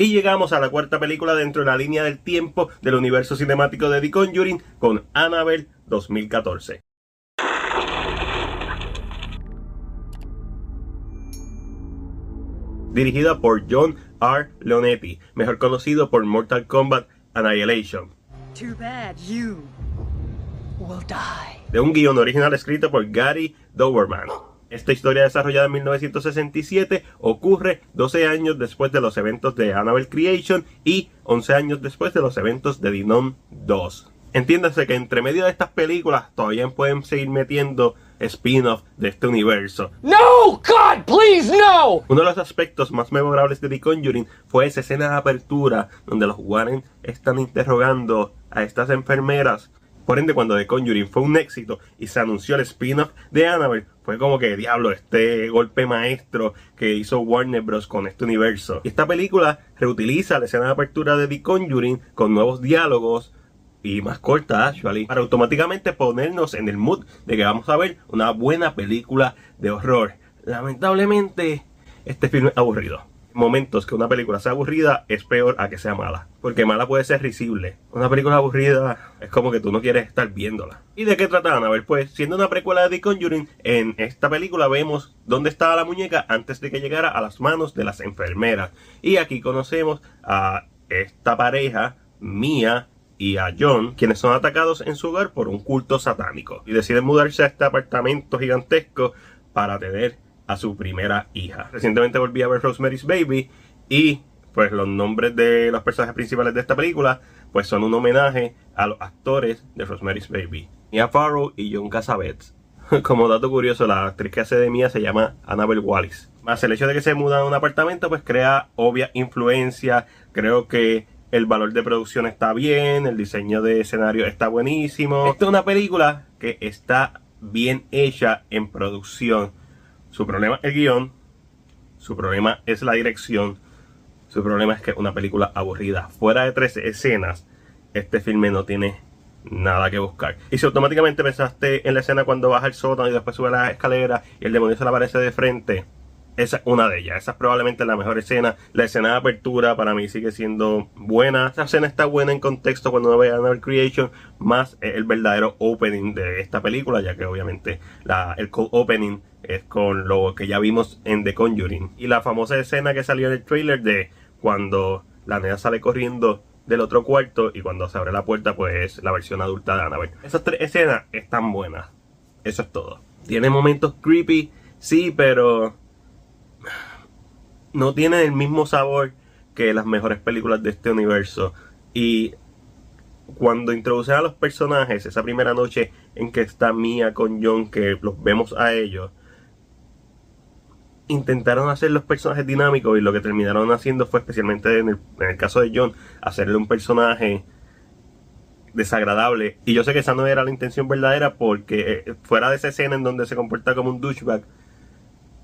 Y llegamos a la cuarta película dentro de la línea del tiempo del universo cinemático de The Conjuring con Annabelle 2014. Dirigida por John R. Leonetti, mejor conocido por Mortal Kombat Annihilation. De un guion original escrito por Gary Doberman. Esta historia desarrollada en 1967 ocurre 12 años después de los eventos de Annabelle Creation y 11 años después de los eventos de Dinon 2. Entiéndase que entre medio de estas películas todavía pueden seguir metiendo spin-off de este universo. No, God, please, no. Uno de los aspectos más memorables de The Conjuring fue esa escena de apertura donde los Warren están interrogando a estas enfermeras. Por ende, cuando The Conjuring fue un éxito y se anunció el spin-off de Annabelle, fue como que, diablo, este golpe maestro que hizo Warner Bros. con este universo. Esta película reutiliza la escena de apertura de The Conjuring con nuevos diálogos, y más corta, actually, para automáticamente ponernos en el mood de que vamos a ver una buena película de horror. Lamentablemente, este film es aburrido. Momentos que una película sea aburrida es peor a que sea mala. Porque mala puede ser risible. Una película aburrida es como que tú no quieres estar viéndola. ¿Y de qué trataban? A ver, pues, siendo una precuela de The Conjuring, en esta película vemos dónde estaba la muñeca antes de que llegara a las manos de las enfermeras. Y aquí conocemos a esta pareja, Mia y a John, quienes son atacados en su hogar por un culto satánico y deciden mudarse a este apartamento gigantesco para tener a su primera hija. Recientemente volví a ver Rosemary's Baby y pues los nombres de los personajes principales de esta película pues son un homenaje a los actores de Rosemary's Baby, Mia Farrow y John Cassavetes. Como dato curioso, la actriz que hace de Mia se llama Annabelle Wallis. Más el hecho de que se mudan a un apartamento pues crea obvia influencia. Creo que el valor de producción está bien, el diseño de escenario está buenísimo. Esta es una película que está bien hecha en producción. Su problema es el guion, su problema es la dirección, su problema es que es una película aburrida. Fuera de tres escenas, este filme no tiene nada que buscar. Y si automáticamente pensaste en la escena cuando baja el sótano y después sube la escalera y el demonio se le aparece de frente, esa es una de ellas. Esa es probablemente la mejor escena. La escena de apertura para mí sigue siendo buena. Esa escena está buena en contexto cuando uno ve Another Creation. Más el verdadero opening de esta película. Ya que obviamente el cold opening es con lo que ya vimos en The Conjuring. Y la famosa escena que salió en el trailer de cuando la nena sale corriendo del otro cuarto y cuando se abre la puerta pues la versión adulta de Annabelle. Esas tres escenas están buenas. Eso es todo. Tiene momentos creepy, sí, pero no tiene el mismo sabor que las mejores películas de este universo. Y cuando introducen a los personajes, esa primera noche en que está Mia con John, que los vemos a ellos, intentaron hacer los personajes dinámicos y lo que terminaron haciendo fue, especialmente en el, en el caso de John, hacerle un personaje desagradable. Y yo sé que esa no era la intención verdadera porque eh, fuera de esa escena en donde se comporta como un douchebag,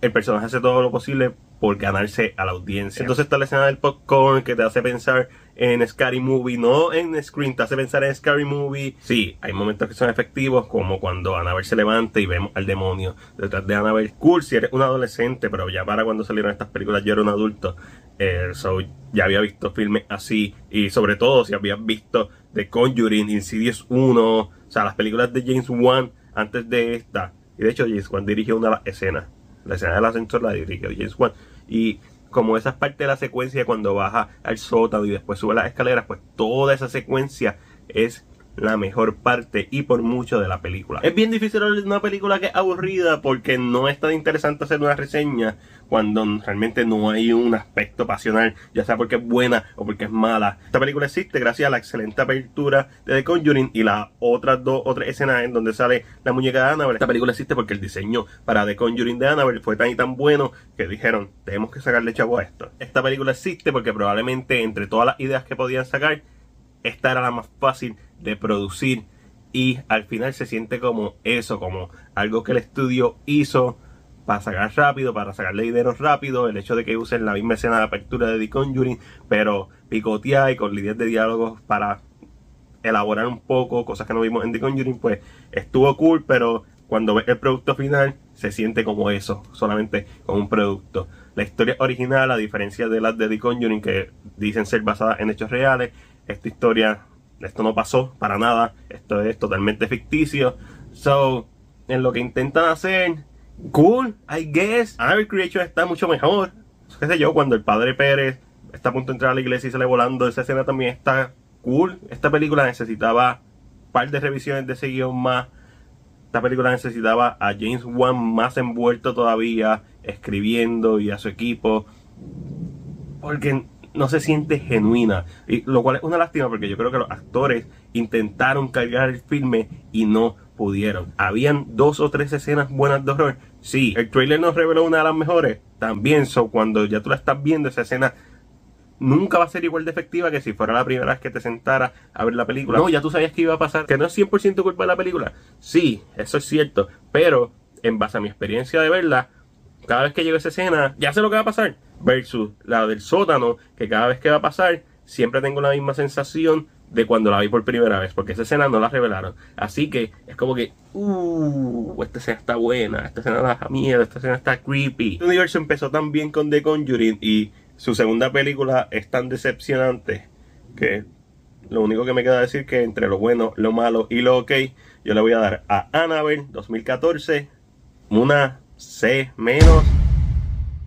el personaje hace todo lo posible por ganarse a la audiencia. Entonces está la escena del popcorn que te hace pensar en Scary Movie, no en Screen, te hace pensar en Scary Movie. Sí, hay momentos que son efectivos, como cuando Annabelle se levanta y vemos al demonio detrás de Annabelle. Cool si eres un adolescente, pero ya para cuando salieron estas películas yo era un adulto. Eh, so, ya había visto filmes así, y sobre todo si habías visto The Conjuring, Insidious 1, o sea, las películas de James Wan antes de esta. Y de hecho, James Wan dirigió una de las escenas. La escena del ascensor la dirigió James Wan. Y como esa es parte de la secuencia cuando baja al sótano y después sube las escaleras, pues toda esa secuencia es la mejor parte y por mucho de la película. Es bien difícil hablar de una película que es aburrida porque no es tan interesante hacer una reseña cuando realmente no hay un aspecto pasional, ya sea porque es buena o porque es mala. Esta película existe gracias a la excelente apertura de The Conjuring y las otras dos o tres escenas en donde sale la muñeca de Annabelle. Esta película existe porque el diseño para The Conjuring de Annabelle fue tan y tan bueno que dijeron, tenemos que sacarle chavo a esto. Esta película existe porque probablemente entre todas las ideas que podían sacar, esta era la más fácil de producir y al final se siente como eso, como algo que el estudio hizo para sacar rápido, para sacarle dinero rápido, el hecho de que usen la misma escena de apertura de The Conjuring, pero picotear y con líneas de diálogos para elaborar un poco cosas que no vimos en The Conjuring, pues estuvo cool, pero cuando ves el producto final se siente como eso, solamente como un producto. la historia original, a diferencia de las de The Conjuring, que dicen ser basadas en hechos reales, esta historia, esto no pasó para nada, esto es totalmente ficticio. So, en lo que intentan hacer, cool, I guess. Annabelle Creation está mucho mejor. Qué sé yo, cuando el padre Pérez está a punto de entrar a la iglesia y sale volando, esa escena también está cool. Esta película necesitaba un par de revisiones de ese guion más. Esta película necesitaba a James Wan más envuelto todavía, escribiendo y a su equipo. Porque no se siente genuina. Y lo cual es una lástima porque yo creo que los actores intentaron cargar el filme y no pudieron. Habían dos o tres escenas buenas de horror. Sí, el trailer nos reveló una de las mejores. También, so, cuando ya tú la estás viendo, esa escena nunca va a ser igual de efectiva que si fuera la primera vez que te sentara a ver la película. No, ya tú sabías que iba a pasar. Que no es 100% culpa de la película. Sí, eso es cierto. Pero, en base a mi experiencia de verla, cada vez que llega esa escena, ya sé lo que va a pasar. Versus la del sótano, que cada vez que va a pasar, siempre tengo la misma sensación de cuando la vi por primera vez, porque esa escena no la revelaron. Así que es como que, uh, esta escena está buena, esta escena da miedo, esta escena está creepy. El universo empezó tan bien con The Conjuring y su segunda película es tan decepcionante que lo único que me queda decir que entre lo bueno, lo malo y lo ok, yo le voy a dar a Annabelle 2014 una C menos.